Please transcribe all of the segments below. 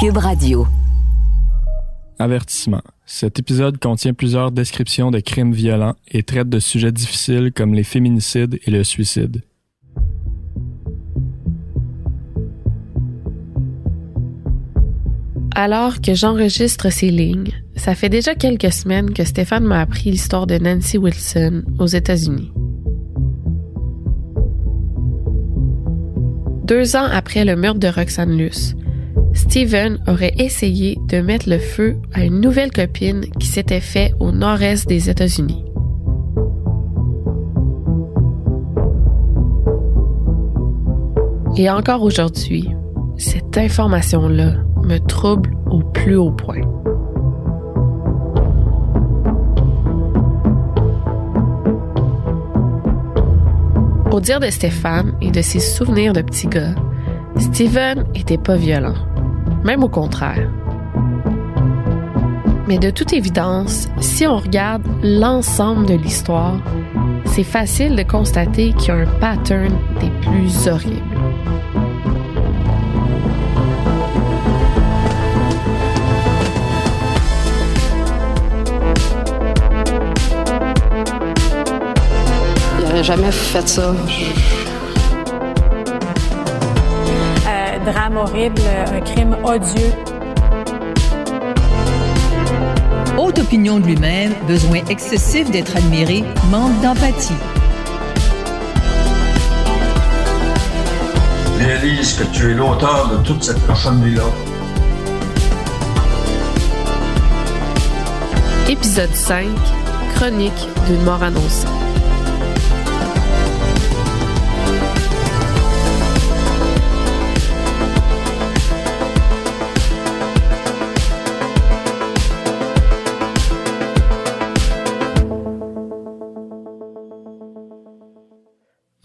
Cube Radio. Avertissement. Cet épisode contient plusieurs descriptions de crimes violents et traite de sujets difficiles comme les féminicides et le suicide. Alors que j'enregistre ces lignes, ça fait déjà quelques semaines que Stéphane m'a appris l'histoire de Nancy Wilson aux États-Unis. Deux ans après le meurtre de Roxanne Luce, Steven aurait essayé de mettre le feu à une nouvelle copine qui s'était fait au nord-est des États-Unis. Et encore aujourd'hui, cette information-là me trouble au plus haut point. Au dire de Stéphane et de ses souvenirs de petit gars, Steven était pas violent, même au contraire. Mais de toute évidence, si on regarde l'ensemble de l'histoire, c'est facile de constater qu'il y a un pattern des plus horribles. Il jamais fait ça. Drame horrible, un crime odieux. Haute opinion de lui-même, besoin excessif d'être admiré, manque d'empathie. Réalise que tu es l'auteur de toute cette personne-là. Épisode 5 Chronique d'une mort annoncée.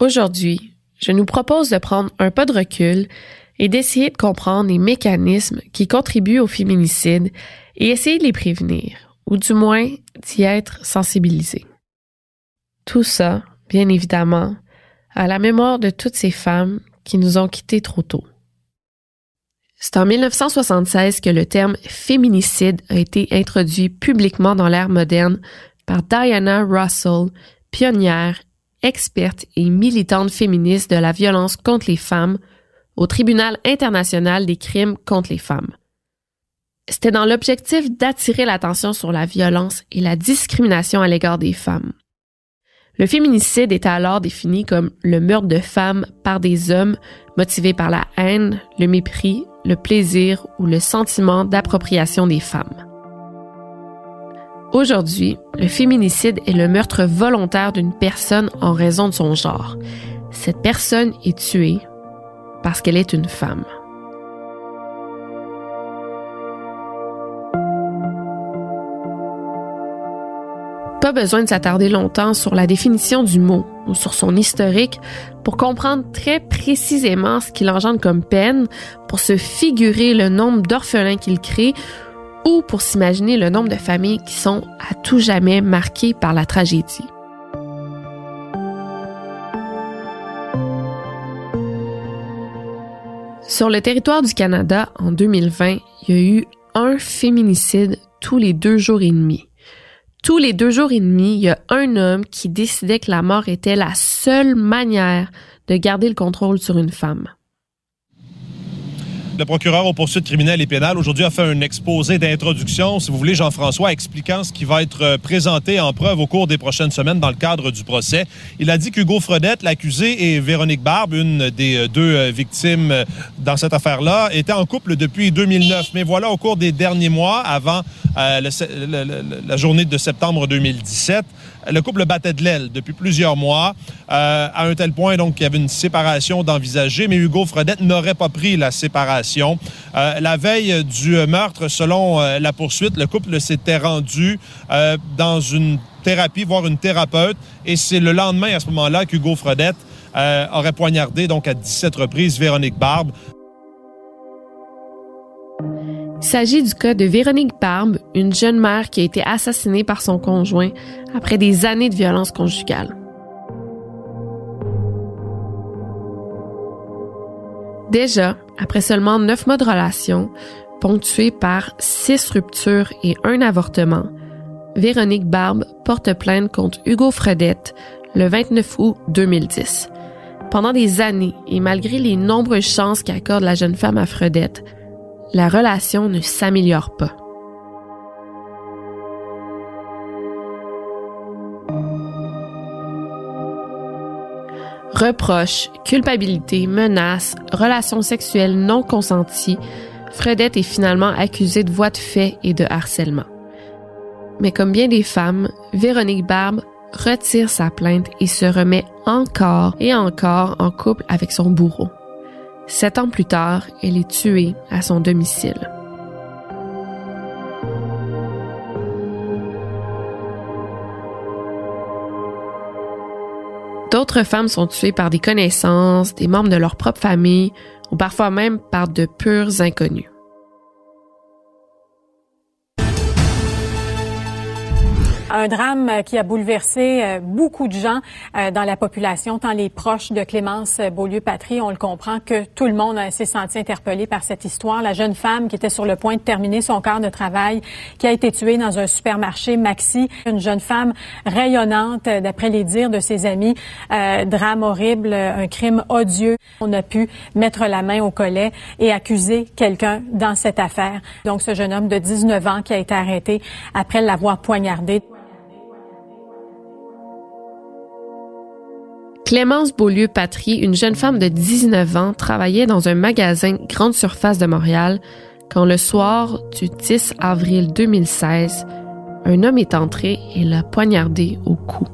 Aujourd'hui, je nous propose de prendre un pas de recul et d'essayer de comprendre les mécanismes qui contribuent au féminicide et essayer de les prévenir, ou du moins d'y être sensibilisé. Tout ça, bien évidemment, à la mémoire de toutes ces femmes qui nous ont quittés trop tôt. C'est en 1976 que le terme féminicide a été introduit publiquement dans l'ère moderne par Diana Russell, pionnière, experte et militante féministe de la violence contre les femmes au Tribunal international des crimes contre les femmes. C'était dans l'objectif d'attirer l'attention sur la violence et la discrimination à l'égard des femmes. Le féminicide était alors défini comme le meurtre de femmes par des hommes motivés par la haine, le mépris, le plaisir ou le sentiment d'appropriation des femmes. Aujourd'hui, le féminicide est le meurtre volontaire d'une personne en raison de son genre. Cette personne est tuée parce qu'elle est une femme. Pas besoin de s'attarder longtemps sur la définition du mot ou sur son historique pour comprendre très précisément ce qu'il engendre comme peine, pour se figurer le nombre d'orphelins qu'il crée ou pour s'imaginer le nombre de familles qui sont à tout jamais marquées par la tragédie. Sur le territoire du Canada, en 2020, il y a eu un féminicide tous les deux jours et demi. Tous les deux jours et demi, il y a un homme qui décidait que la mort était la seule manière de garder le contrôle sur une femme. Le procureur aux poursuites criminelles et pénales aujourd'hui a fait un exposé d'introduction, si vous voulez, Jean-François, expliquant ce qui va être euh, présenté en preuve au cours des prochaines semaines dans le cadre du procès. Il a dit qu'Hugo Fredette, l'accusé, et Véronique Barbe, une des euh, deux euh, victimes dans cette affaire-là, étaient en couple depuis 2009. Mais voilà, au cours des derniers mois, avant la journée de septembre 2017, le couple battait de l'aile depuis plusieurs mois, euh, à un tel point donc qu'il y avait une séparation d'envisager, mais Hugo Fredette n'aurait pas pris la séparation. Euh, la veille du meurtre, selon euh, la poursuite, le couple s'était rendu dans une thérapie, voire une thérapeute, et c'est le lendemain, à ce moment-là, qu'Hugo Fredette aurait poignardé donc à 17 reprises Véronique Barbe. Il s'agit du cas de Véronique Barbe, une jeune mère qui a été assassinée par son conjoint après des années de violence conjugale. Déjà, après seulement neuf mois de relation, ponctuée par six ruptures et un avortement, Véronique Barbe porte plainte contre Hugo Fredette le 29 août 2010. Pendant des années, et malgré les nombreuses chances qu'accorde la jeune femme à Fredette, la relation ne s'améliore pas. Reproches, culpabilité, menaces, relations sexuelles non consenties, Fredette est finalement accusée de voies de fait et de harcèlement. Mais comme bien des femmes, Véronique Barbe retire sa plainte et se remet encore et encore en couple avec son bourreau. Sept ans plus tard, elle est tuée à son domicile. D'autres femmes sont tuées par des connaissances, des membres de leur propre famille ou parfois même par de purs inconnus. Un drame qui a bouleversé euh, beaucoup de gens euh, dans la population, tant les proches de Clémence Beaulieu-Patry, on le comprend, que tout le monde s'est senti interpellé par cette histoire. La jeune femme qui était sur le point de terminer son quart de travail, qui a été tuée dans un supermarché Maxi, une jeune femme rayonnante, euh, d'après les dires de ses amis. drame horrible, un crime odieux. On a pu mettre la main au collet et accuser quelqu'un dans cette affaire. Donc, ce jeune homme de 19 ans qui a été arrêté après l'avoir poignardé. Clémence Beaulieu-Patry, une jeune femme de 19 ans, travaillait dans un magasin grande surface de Montréal quand le soir du 10 avril 2016, un homme est entré et l'a poignardé au cou.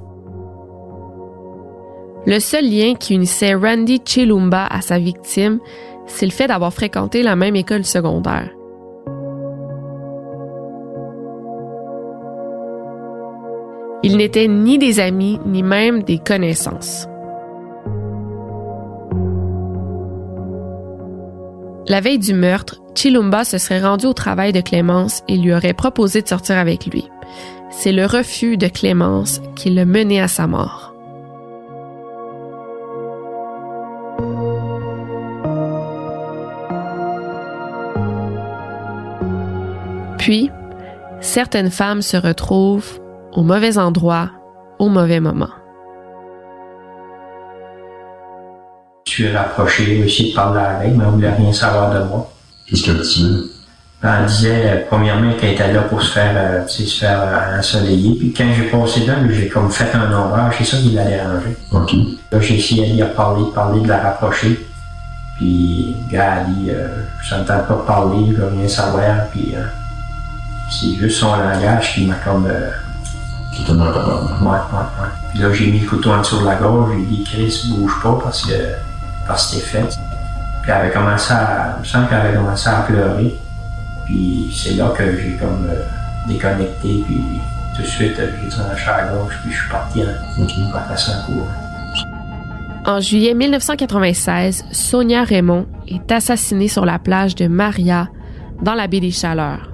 Le seul lien qui unissait Randy Chilumba à sa victime, c'est le fait d'avoir fréquenté la même école secondaire. Ils n'étaient ni des amis, ni même des connaissances. La veille du meurtre, Chilumba se serait rendu au travail de Clémence et lui aurait proposé de sortir avec lui. C'est le refus de Clémence qui l'a mené à sa mort. Puis, certaines femmes se retrouvent au mauvais endroit, au mauvais moment. Suis rapproché, j'ai essayé de parler avec, mais on ne voulait rien savoir de moi. Qu'est-ce qu'elle disait? Ben, elle disait, euh, premièrement, qu'elle était là pour se faire, euh, se faire euh, ensoleiller. Puis quand j'ai passé là, j'ai comme fait un ombrage, c'est ça qui l'a dérangé. OK. Là, j'ai essayé d'y parler, de parler, de la rapprocher. Puis, le gars a dit, euh, je n'entends pas parler, je veux rien savoir. Puis, euh, c'est juste son langage qui m'a comme. Qui te met capable. ouais, ouais, ouais. Puis là, j'ai mis le couteau en dessous de la gorge, j'ai dit, Chris, bouge pas parce que, parce que t'es fait. Puis, elle avait commencé à. Je sens qu'elle avait commencé à pleurer. Puis, c'est là que j'ai comme euh, déconnecté. Puis, tout de suite, j'ai tranché à gorge, puis je suis parti en, OK. en passant en cours. En juillet 1996, Sonia Raymond est assassinée sur la plage de Maria, dans la baie des Chaleurs.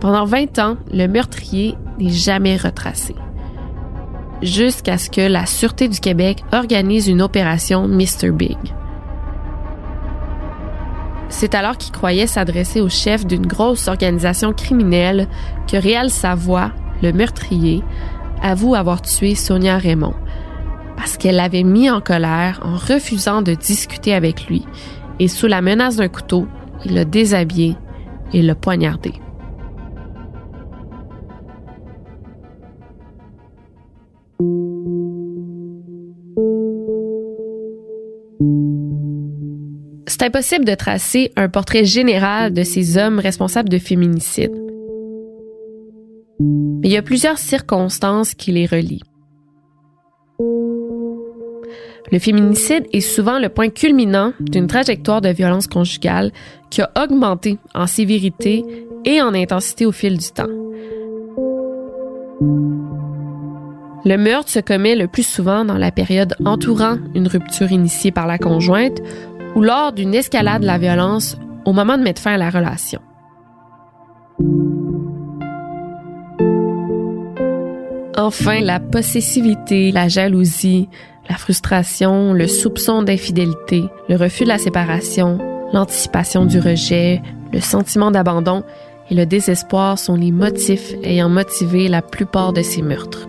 Pendant 20 ans, le meurtrier n'est jamais retracé. Jusqu'à ce que la Sûreté du Québec organise une opération Mr. Big. C'est alors qu'il croyait s'adresser au chef d'une grosse organisation criminelle que Réal Savoie, le meurtrier, avoue avoir tué Sonia Raymond parce qu'elle l'avait mis en colère en refusant de discuter avec lui et sous la menace d'un couteau, il l'a déshabillé et l'a poignardé. C'est impossible de tracer un portrait général de ces hommes responsables de féminicide. Mais il y a plusieurs circonstances qui les relient. Le féminicide est souvent le point culminant d'une trajectoire de violence conjugale qui a augmenté en sévérité et en intensité au fil du temps. Le meurtre se commet le plus souvent dans la période entourant une rupture initiée par la conjointe ou lors d'une escalade de la violence au moment de mettre fin à la relation. Enfin, la possessivité, la jalousie, la frustration, le soupçon d'infidélité, le refus de la séparation, l'anticipation du rejet, le sentiment d'abandon et le désespoir sont les motifs ayant motivé la plupart de ces meurtres.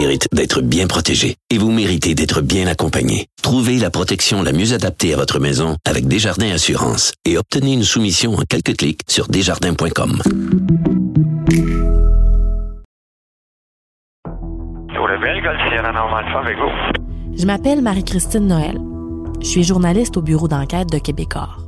Mérite d'être bien protégée et vous méritez d'être bien accompagné. Trouvez la protection la mieux adaptée à votre maison avec Desjardins Assurance et obtenez une soumission en quelques clics sur desjardins.com. Je m'appelle Marie-Christine Noël. Je suis journaliste au bureau d'enquête de Québecor.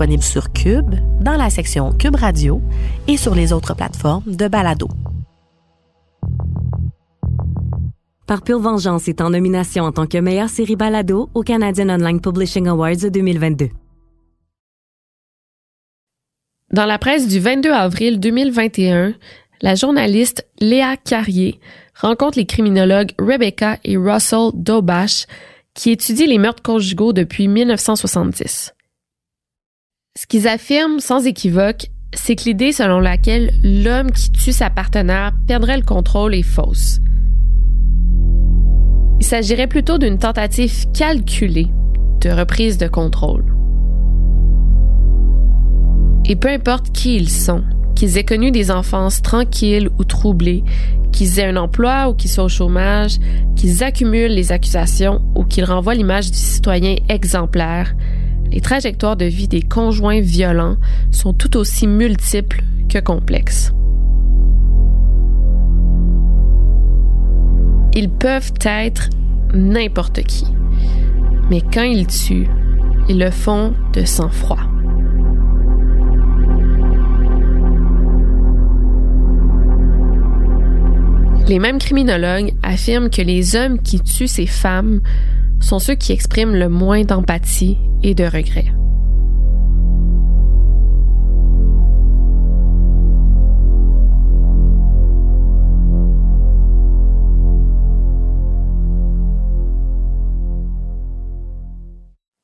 Disponible sur Cube, dans la section Cube Radio et sur les autres plateformes de Balado. Par Pure Vengeance est en nomination en tant que meilleure série balado au Canadian Online Publishing Awards 2022. Dans la presse du 22 avril 2021, la journaliste Léa Carrier rencontre les criminologues Rebecca et Russell Dobash qui étudient les meurtres conjugaux depuis 1970. Ce qu'ils affirment sans équivoque, c'est que l'idée selon laquelle l'homme qui tue sa partenaire perdrait le contrôle est fausse. Il s'agirait plutôt d'une tentative calculée de reprise de contrôle. Et peu importe qui ils sont, qu'ils aient connu des enfances tranquilles ou troublées, qu'ils aient un emploi ou qu'ils soient au chômage, qu'ils accumulent les accusations ou qu'ils renvoient l'image du citoyen exemplaire, les trajectoires de vie des conjoints violents sont tout aussi multiples que complexes. Ils peuvent être n'importe qui. Mais quand ils tuent, ils le font de sang-froid. Les mêmes criminologues affirment que les hommes qui tuent ces femmes sont ceux qui expriment le moins d'empathie et de regret.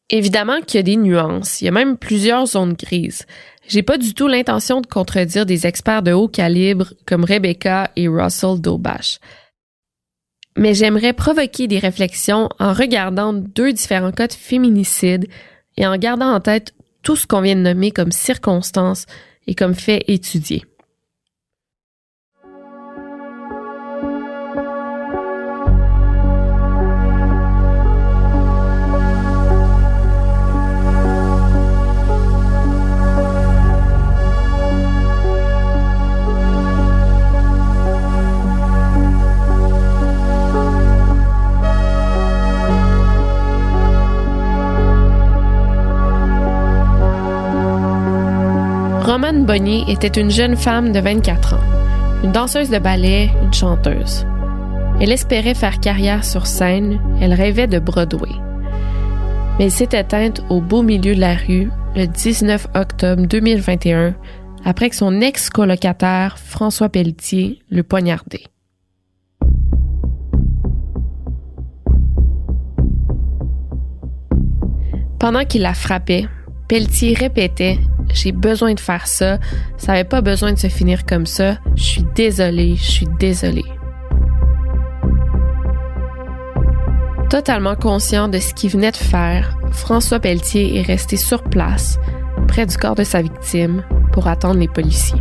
Évidemment qu'il y a des nuances, il y a même plusieurs zones grises. J'ai pas du tout l'intention de contredire des experts de haut calibre comme Rebecca et Russell Dobash. Mais j'aimerais provoquer des réflexions en regardant deux différents cas de féminicide et en gardant en tête tout ce qu'on vient de nommer comme circonstances et comme fait étudié. Romane Bonnier était une jeune femme de 24 ans, une danseuse de ballet, une chanteuse. Elle espérait faire carrière sur scène, elle rêvait de Broadway. Mais elle s'est éteinte au beau milieu de la rue le 19 octobre 2021 après que son ex-colocataire François Pelletier le poignardé. Pendant qu'il la frappait, Pelletier répétait J'ai besoin de faire ça, ça n'avait pas besoin de se finir comme ça, je suis désolé, je suis désolé. Totalement conscient de ce qu'il venait de faire, François Pelletier est resté sur place, près du corps de sa victime, pour attendre les policiers.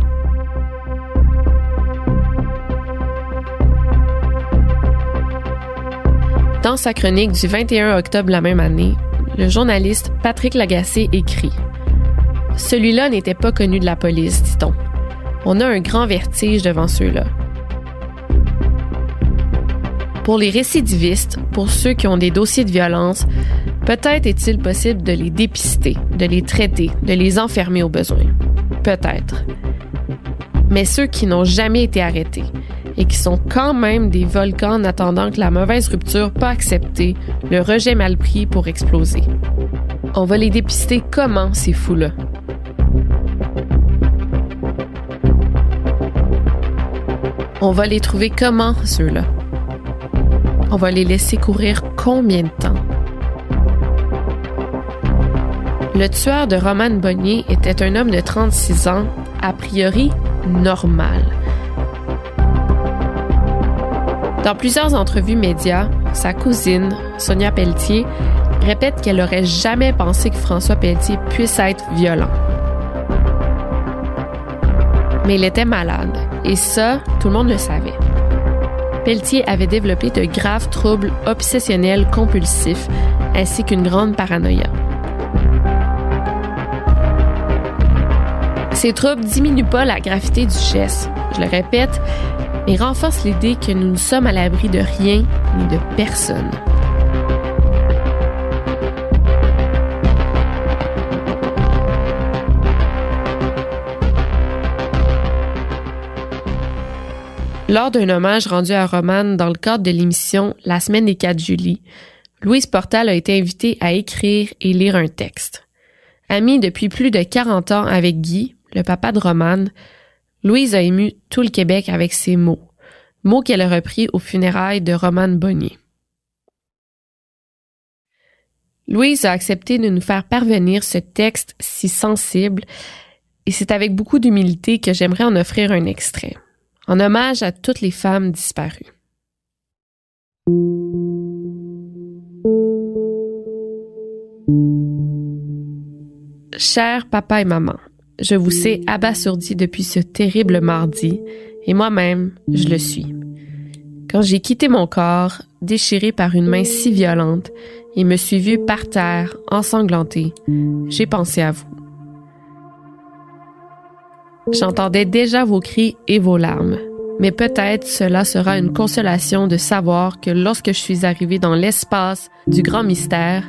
Dans sa chronique du 21 octobre la même année, le journaliste Patrick Lagacé écrit Celui-là n'était pas connu de la police, dit-on. On a un grand vertige devant ceux-là. Pour les récidivistes, pour ceux qui ont des dossiers de violence, peut-être est-il possible de les dépister, de les traiter, de les enfermer au besoin. Peut-être. Mais ceux qui n'ont jamais été arrêtés et qui sont quand même des volcans en attendant que la mauvaise rupture pas acceptée, le rejet mal pris pour exploser. On va les dépister comment, ces fous-là? On va les trouver comment, ceux-là? On va les laisser courir combien de temps? Le tueur de Roman Bonnier était un homme de 36 ans, a priori normal. Dans plusieurs entrevues médias, sa cousine, Sonia Pelletier, répète qu'elle n'aurait jamais pensé que François Pelletier puisse être violent. Mais il était malade, et ça, tout le monde le savait. Pelletier avait développé de graves troubles obsessionnels compulsifs ainsi qu'une grande paranoïa. Ces troubles diminuent pas la gravité du geste, je le répète, mais renforcent l'idée que nous ne sommes à l'abri de rien ni de personne. Lors d'un hommage rendu à Romane dans le cadre de l'émission La semaine des 4 juillet, Louise Portal a été invitée à écrire et lire un texte. Amie depuis plus de 40 ans avec Guy, le papa de Romane, Louise a ému tout le Québec avec ses mots, mots qu'elle a repris aux funérailles de Romane Bonnier. Louise a accepté de nous faire parvenir ce texte si sensible et c'est avec beaucoup d'humilité que j'aimerais en offrir un extrait en hommage à toutes les femmes disparues. Cher papa et maman, je vous sais abasourdi depuis ce terrible mardi, et moi-même, je le suis. Quand j'ai quitté mon corps, déchiré par une main si violente, et me suis vue par terre, ensanglantée, j'ai pensé à vous. J'entendais déjà vos cris et vos larmes. Mais peut-être cela sera une consolation de savoir que lorsque je suis arrivée dans l'espace du grand mystère,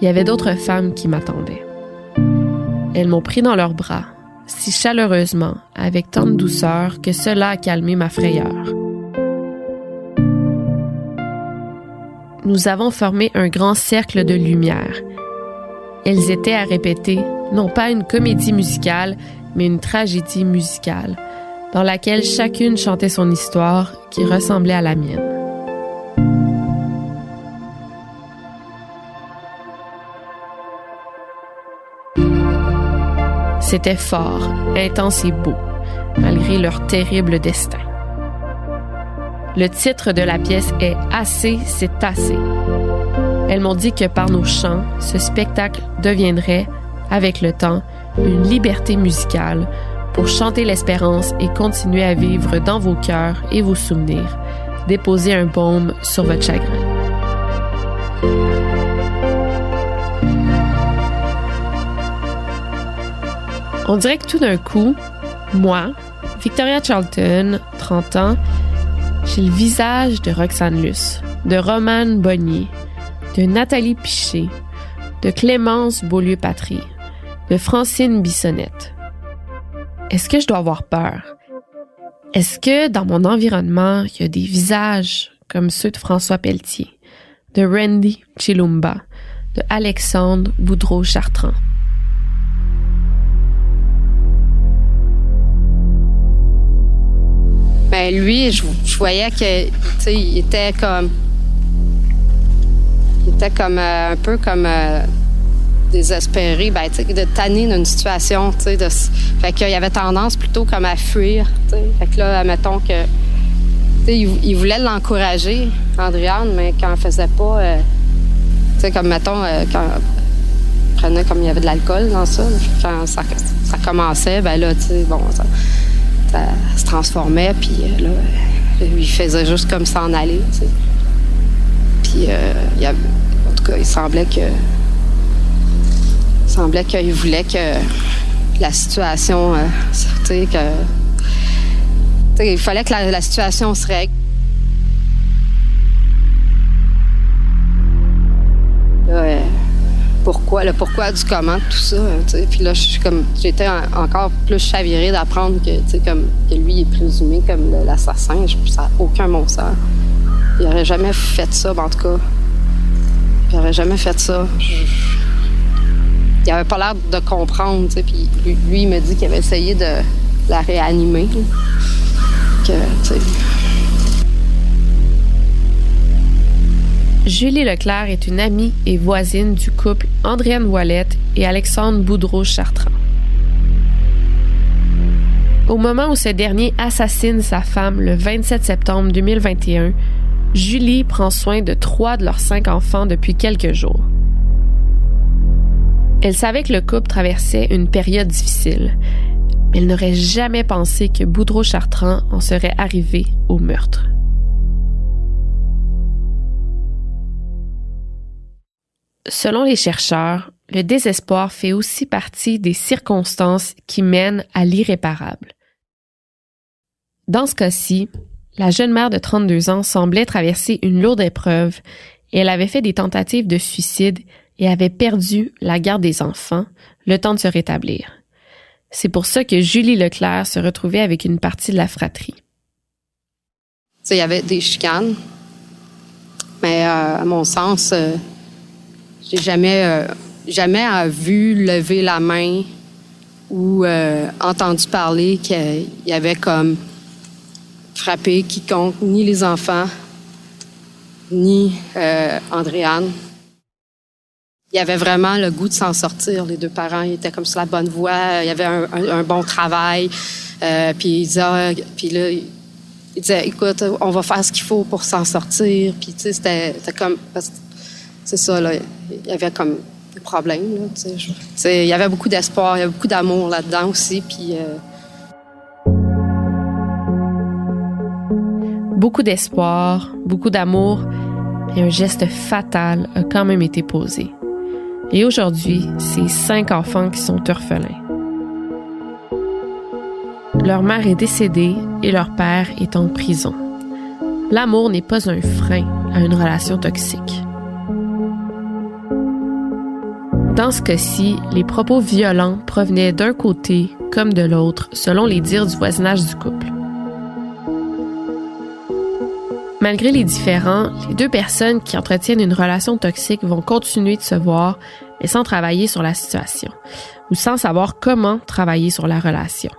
il y avait d'autres femmes qui m'attendaient. Elles m'ont pris dans leurs bras, si chaleureusement, avec tant de douceur que cela a calmé ma frayeur. Nous avons formé un grand cercle de lumière. Elles étaient à répéter, non pas une comédie musicale, mais une tragédie musicale, dans laquelle chacune chantait son histoire qui ressemblait à la mienne. C'était fort, intense et beau, malgré leur terrible destin. Le titre de la pièce est Assez, c'est assez. Elles m'ont dit que par nos chants, ce spectacle deviendrait, avec le temps, une liberté musicale pour chanter l'espérance et continuer à vivre dans vos cœurs et vos souvenirs. Déposer un baume sur votre chagrin. On dirait que tout d'un coup, moi, Victoria Charlton, 30 ans, j'ai le visage de Roxane Luce, de Romane Bonnier, de Nathalie Piché, de Clémence Beaulieu-Patry, de Francine Bissonnette. Est-ce que je dois avoir peur? Est-ce que dans mon environnement, il y a des visages comme ceux de François Pelletier, de Randy Chilumba, de Alexandre Boudreau-Chartrand? Ben lui, je, voyais que, il était comme, il était comme euh, un peu comme euh, désespéré, ben, de tanner d'une situation. De, fait qu'il y avait tendance plutôt comme à fuir. Fait que là, mettons que. Il, il, voulait l'encourager, Andréane, mais quand elle faisait pas. Euh, tu sais, comme mettons, euh, quand prenait comme il y avait de l'alcool dans ça, quand ça, ça commençait, ben là, tu sais, bon, ça, se transformait, puis euh, là, il faisait juste comme s'en aller, tu sais. Puis euh, il en tout cas, il semblait que. Semblait qu'il voulait que la situation. Euh, tu sais, que. il fallait que la, situation se règle. pourquoi, le pourquoi du comment, tout ça. Puis là, j'étais encore plus chavirée d'apprendre que, que lui est présumé comme l'assassin. Ça n'a aucun bon sens. Il n'aurait jamais fait ça, en tout cas. Il n'aurait jamais fait ça. Il avait pas l'air de comprendre, puis lui, il me dit qu'il avait essayé de la réanimer. Julie Leclerc est une amie et voisine du couple Andréane Wallette et Alexandre Boudreau-Chartrand. Au moment où ce dernier assassine sa femme le 27 septembre 2021, Julie prend soin de trois de leurs cinq enfants depuis quelques jours. Elle savait que le couple traversait une période difficile, mais elle n'aurait jamais pensé que Boudreau-Chartrand en serait arrivé au meurtre. Selon les chercheurs, le désespoir fait aussi partie des circonstances qui mènent à l'irréparable. Dans ce cas-ci, la jeune mère de 32 ans semblait traverser une lourde épreuve et elle avait fait des tentatives de suicide et avait perdu la garde des enfants, le temps de se rétablir. C'est pour ça que Julie Leclerc se retrouvait avec une partie de la fratrie. Il y avait des chicanes, mais euh, à mon sens, euh, j'ai jamais, euh, jamais vu lever la main ou euh, entendu parler qu'il y avait comme frappé quiconque, ni les enfants, ni euh, Andréane. Il y avait vraiment le goût de s'en sortir. Les deux parents étaient comme sur la bonne voie. Il y avait un, bon travail. puis ils disaient, puis là, il disait, écoute, on va faire ce qu'il faut pour s'en sortir. Puis tu sais, c'était comme c'est ça. Il y avait comme des problèmes, Il y avait beaucoup d'espoir, il y avait beaucoup d'amour là-dedans aussi, puis... Euh, beaucoup d'espoir, beaucoup d'amour, et un geste fatal a quand même été posé. Et aujourd'hui, c'est cinq enfants qui sont orphelins. Leur mère est décédée et leur père est en prison. L'amour n'est pas un frein à une relation toxique. Dans ce cas-ci, les propos violents provenaient d'un côté comme de l'autre, selon les dires du voisinage du couple. Malgré les différends, les deux personnes qui entretiennent une relation toxique vont continuer de se voir, mais sans travailler sur la situation, ou sans savoir comment travailler sur la relation.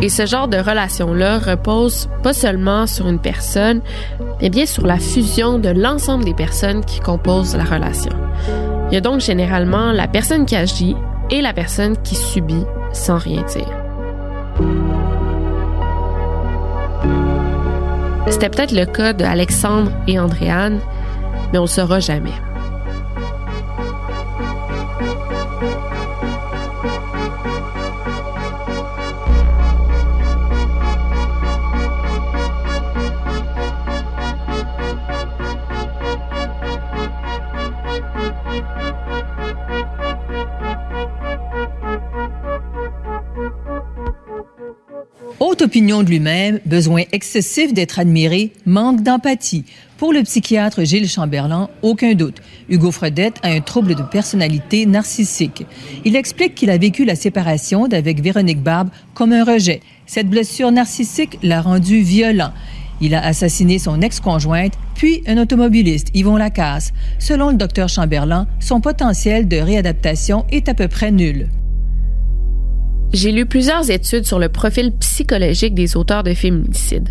Et ce genre de relation-là repose pas seulement sur une personne, mais bien sur la fusion de l'ensemble des personnes qui composent la relation. Il y a donc généralement la personne qui agit et la personne qui subit sans rien dire. C'était peut-être le cas de Alexandre et Andréane, mais on ne le saura jamais. Opinion de lui-même, besoin excessif d'être admiré, manque d'empathie. Pour le psychiatre Gilles Chamberlain, aucun doute. Hugo Fredette a un trouble de personnalité narcissique. Il explique qu'il a vécu la séparation d'avec Véronique Barbe comme un rejet. Cette blessure narcissique l'a rendu violent. Il a assassiné son ex-conjointe, puis un automobiliste, Yvon Lacasse. Selon le docteur Chamberlain, son potentiel de réadaptation est à peu près nul. J'ai lu plusieurs études sur le profil psychologique des auteurs de féminicides.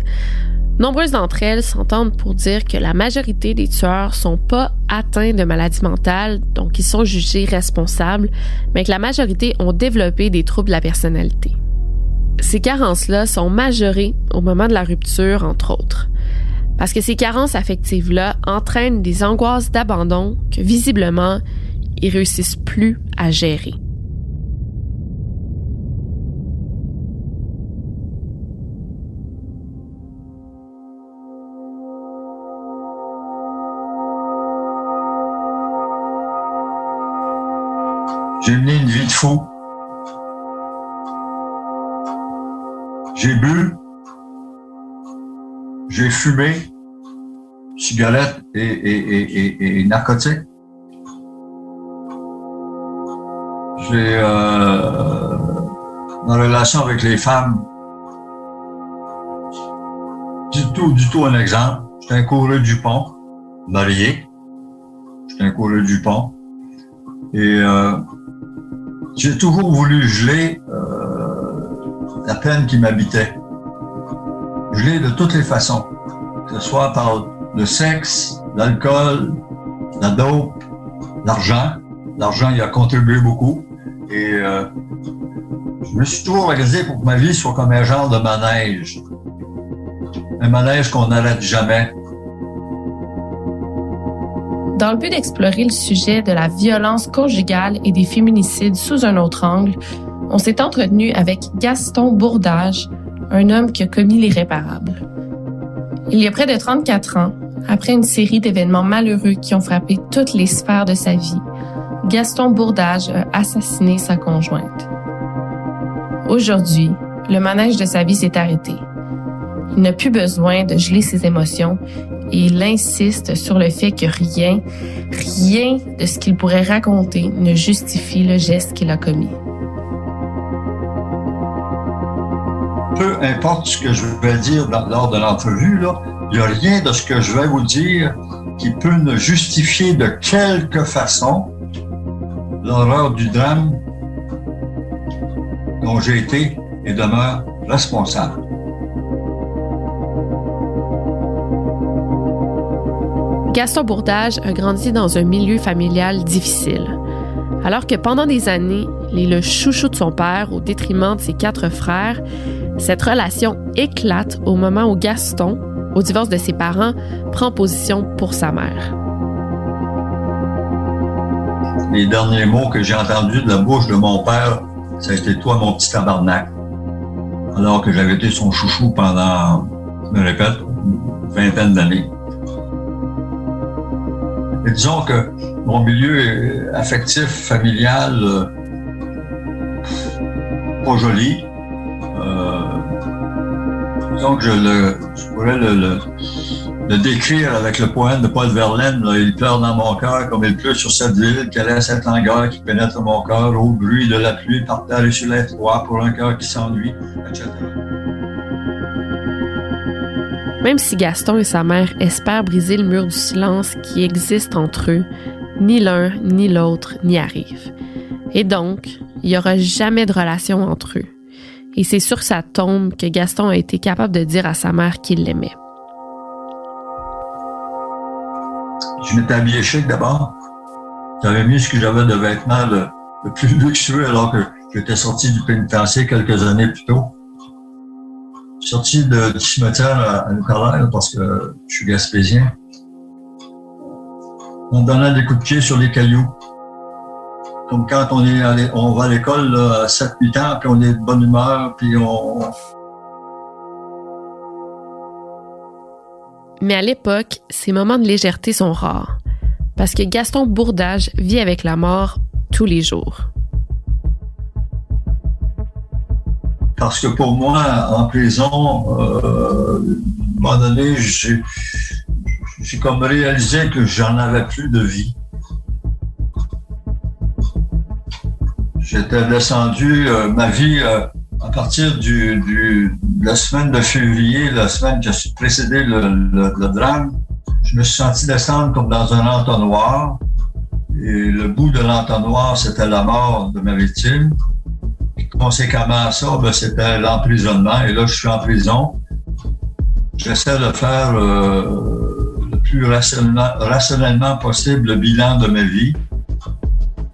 Nombreuses d'entre elles s'entendent pour dire que la majorité des tueurs sont pas atteints de maladies mentales, donc ils sont jugés responsables, mais que la majorité ont développé des troubles de la personnalité. Ces carences-là sont majorées au moment de la rupture, entre autres. Parce que ces carences affectives-là entraînent des angoisses d'abandon que visiblement, ils réussissent plus à gérer. J'ai mené une vie de fou. J'ai bu, j'ai fumé, cigarettes et, et, et, et narcotiques. J'ai euh, une relation avec les femmes. Du tout, du tout un exemple. J'étais un coureur du pont, marié. J'étais un coureur du pont. Et euh, j'ai toujours voulu geler euh, la peine qui m'habitait. Geler de toutes les façons, que ce soit par le sexe, l'alcool, la dope, l'argent. L'argent y a contribué beaucoup. Et euh, je me suis toujours organisé pour que ma vie soit comme un genre de manège. Un manège qu'on n'arrête jamais. Dans le but d'explorer le sujet de la violence conjugale et des féminicides sous un autre angle, on s'est entretenu avec Gaston Bourdage, un homme qui a commis l'irréparable. Il y a près de 34 ans, après une série d'événements malheureux qui ont frappé toutes les sphères de sa vie, Gaston Bourdage a assassiné sa conjointe. Aujourd'hui, le manège de sa vie s'est arrêté. Il n'a plus besoin de geler ses émotions et il insiste sur le fait que rien, rien de ce qu'il pourrait raconter ne justifie le geste qu'il a commis. Peu importe ce que je vais dire lors de l'entrevue, il n'y a rien de ce que je vais vous dire qui peut ne justifier de quelque façon l'horreur du drame dont j'ai été et demeure responsable. Gaston Bourdage a grandi dans un milieu familial difficile. Alors que pendant des années, il est le chouchou de son père au détriment de ses quatre frères, cette relation éclate au moment où Gaston, au divorce de ses parents, prend position pour sa mère. Les derniers mots que j'ai entendus de la bouche de mon père, ça a été toi, mon petit tabarnak. Alors que j'avais été son chouchou pendant, je me répète, une vingtaine d'années disons que mon milieu affectif, familial, euh, pas joli. Euh, disons que je, le, je pourrais le, décrire avec le poème de Paul Verlaine. il pleure dans mon cœur comme il pleut sur cette ville, quelle est cette langueur qui pénètre mon cœur? Au bruit de la pluie par terre et sur les toits pour un cœur qui s'ennuie, etc. Même si Gaston et sa mère espèrent briser le mur du silence qui existe entre eux, ni l'un ni l'autre n'y arrivent. Et donc, il n'y aura jamais de relation entre eux. Et c'est sur sa tombe que Gaston a été capable de dire à sa mère qu'il l'aimait. Je m'étais habillé chic d'abord. J'avais mis ce que j'avais de vêtements le plus luxueux alors que j'étais sorti du pénitencier quelques années plus tôt sorti de, cimetière à, à parce que je suis gaspésien. On donnait des coups de pied sur les cailloux. Comme quand on, est on va à l'école à 7-8 ans, puis on est de bonne humeur, puis on... Mais à l'époque, ces moments de légèreté sont rares, parce que Gaston Bourdage vit avec la mort tous les jours. Parce que pour moi, en prison, euh, à un moment donné, j'ai comme réalisé que j'en avais plus de vie. J'étais descendu, euh, ma vie, euh, à partir du, de la semaine de février, la semaine qui a précédé le, le, le drame, je me suis senti descendre comme dans un entonnoir. Et le bout de l'entonnoir, c'était la mort de ma victime. Conséquemment à ça, ben, c'était l'emprisonnement. Et là, je suis en prison. J'essaie de faire euh, le plus rationnellement, possible le bilan de ma vie.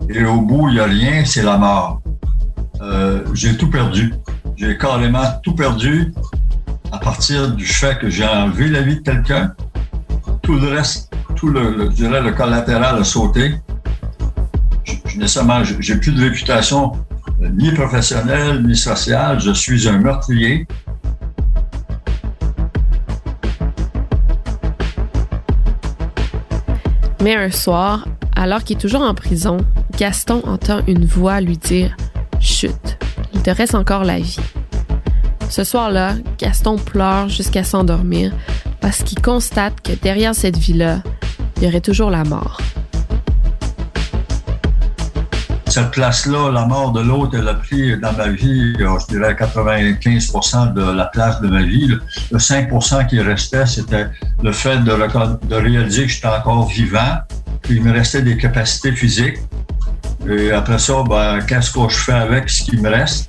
Et au bout, il n'y a rien, c'est la mort. Euh, j'ai tout perdu. J'ai carrément tout perdu à partir du fait que j'ai enlevé la vie de quelqu'un, tout le reste, tout le, je le collatéral a sauté. Je, j'ai plus de réputation ni professionnelle ni sociale. Je suis un meurtrier. Mais un soir, alors qu'il est toujours en prison, Gaston entend une voix lui dire Chut, il te reste encore la vie. Ce soir-là, Gaston pleure jusqu'à s'endormir parce qu'il constate que derrière cette vie-là, il y aurait toujours la mort. Cette place-là, la mort de l'autre, elle a pris dans ma vie, euh, je dirais 95% de la place de ma vie. Le 5% qui restait, c'était le fait de, de réaliser que j'étais encore vivant, qu'il me restait des capacités physiques. Et après ça, ben, qu'est-ce que je fais avec ce qui me reste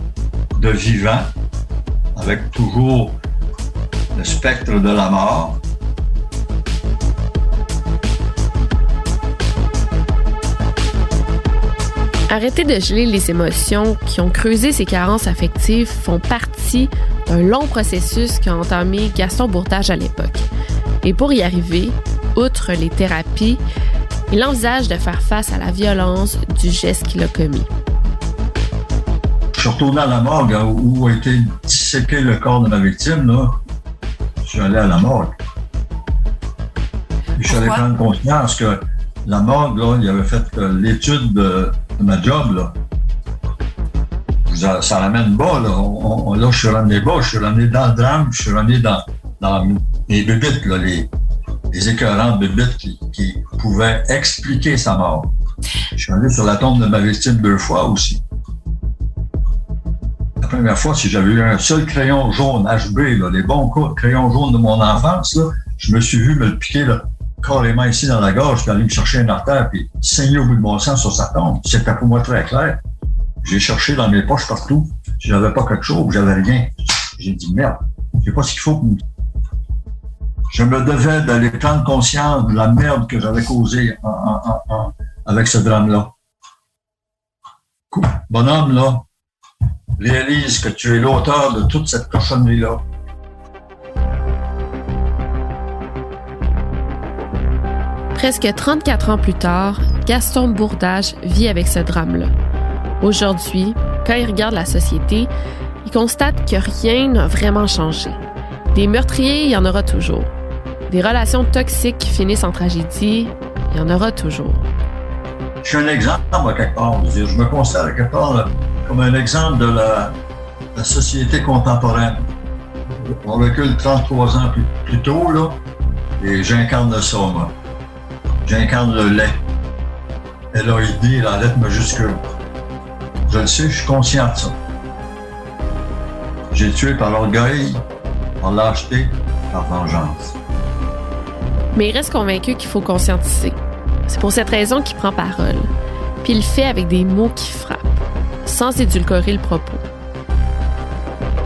de vivant, avec toujours le spectre de la mort? Arrêter de geler les émotions qui ont creusé ses carences affectives font partie d'un long processus qu'a entamé Gaston Bourtage à l'époque. Et pour y arriver, outre les thérapies, il envisage de faire face à la violence du geste qu'il a commis. Je suis retourné à la morgue hein, où a été disséqué le corps de ma victime. Là. Je suis allé à la morgue. je suis allé prendre conscience que la morgue, là, il avait fait euh, l'étude de, ma job. Là. Ça, ramène bas. Là. je suis ramené bas, je suis ramené dans le drame, je suis ramené dans, dans les bébites, les, les écœurantes bébites qui, qui pouvaient expliquer sa mort. Je suis allé sur la tombe de ma victime deux fois aussi. La première fois, si j'avais eu un seul crayon jaune HB, les bons crayons jaunes de mon enfance, je me suis vu me le piquer là, carrément ici dans la gorge, puis aller me chercher un artère, puis saigner au bout de mon sang sur sa tombe. C'était pour moi très clair. J'ai cherché dans mes poches partout. J'avais pas quelque chose, j'avais rien. J'ai dit merde, je sais pas ce qu'il faut. Je me devais d'aller prendre conscience de la merde que j'avais causée avec ce drame-là. Bonhomme, là, réalise que tu es l'auteur de toute cette cochonnerie-là. Presque 34 ans plus tard, Gaston Bourdage vit avec ce drame-là. Aujourd'hui, quand il regarde la société, il constate que rien n'a vraiment changé. Des meurtriers, il y en aura toujours. Des relations toxiques qui finissent en tragédie, il y en aura toujours. Je suis un exemple à quelque part. Je me constate à quelque part comme un exemple de la, société contemporaine. On recule 33 ans plus, tôt, là, et j'incarne ça, moi. J'incarne le lait. L-A-I-D, la lettre majuscule. Je le sais, je suis conscient de ça. J'ai tué par orgueil, par lâcheté, par vengeance. Mais il reste convaincu qu'il faut conscientiser. C'est pour cette raison qu'il prend parole. Puis il le fait avec des mots qui frappent, sans édulcorer le propos.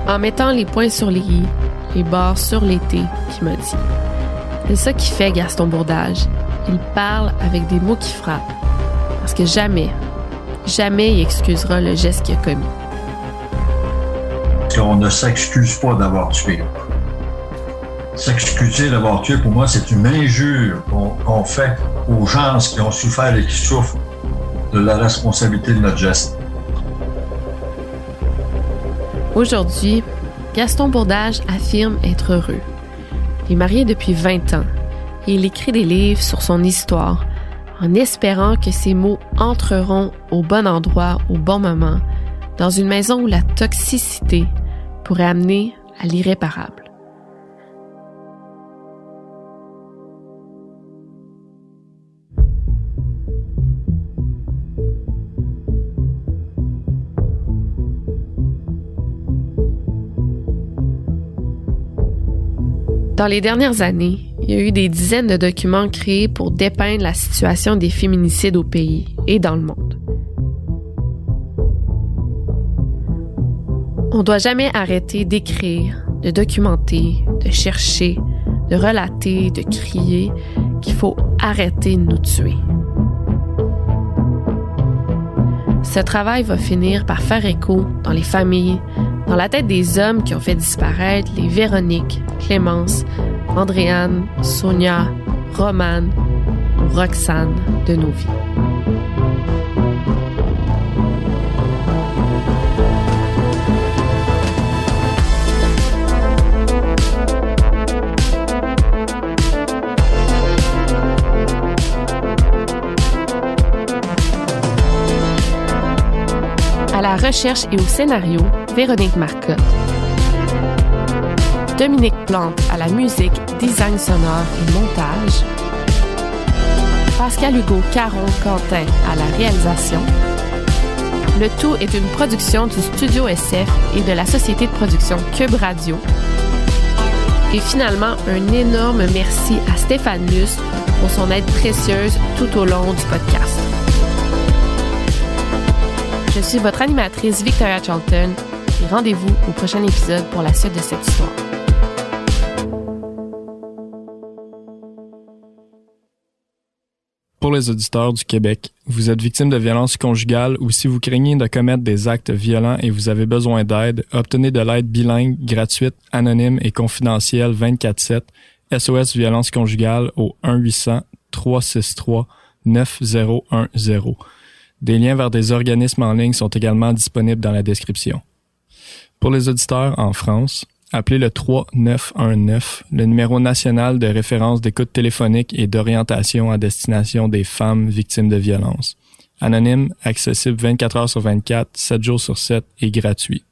En mettant les points sur les i, les barres sur les t, qui m'a dit. C'est ça qui fait Gaston Bourdage il parle avec des mots qui frappent. Parce que jamais, jamais il excusera le geste qu'il a commis. On ne s'excuse pas d'avoir tué. S'excuser d'avoir tué, pour moi, c'est une injure qu'on fait aux gens qui ont souffert et qui souffrent de la responsabilité de notre geste. Aujourd'hui, Gaston Bourdage affirme être heureux. Il est marié depuis 20 ans il écrit des livres sur son histoire en espérant que ses mots entreront au bon endroit au bon moment, dans une maison où la toxicité pourrait amener à l'irréparable. Dans les dernières années, il y a eu des dizaines de documents créés pour dépeindre la situation des féminicides au pays et dans le monde. On ne doit jamais arrêter d'écrire, de documenter, de chercher, de relater, de crier qu'il faut arrêter de nous tuer. Ce travail va finir par faire écho dans les familles, Dans la tête des hommes qui ont fait disparaître les Véronique, Clémence, Andréane, Sonia, Romane Roxane de nos vies. À la recherche et au scénario, Véronique Marcotte. Dominique Plante à la musique, design sonore et montage. Pascal Hugo Caron Quentin à la réalisation. Le tout est une production du Studio SF et de la société de production Cube Radio. Et finalement, un énorme merci à Stéphane Luce pour son aide précieuse tout au long du podcast. Je suis votre animatrice Victoria Charlton et rendez-vous au prochain épisode pour la suite de cette histoire. Pour les auditeurs du Québec, vous êtes victime de violences conjugales ou si vous craignez de commettre des actes violents et vous avez besoin d'aide, obtenez de l'aide bilingue, gratuite, anonyme et confidentielle 24-7 SOS Violence Conjugale au 1-800-363-9010. Des liens vers des organismes en ligne sont également disponibles dans la description. Pour les auditeurs en France, appelez le 3919, le numéro national de référence d'écoute téléphonique et d'orientation à destination des femmes victimes de violences. Anonyme, accessible 24 heures sur 24, 7 jours sur 7 et gratuit.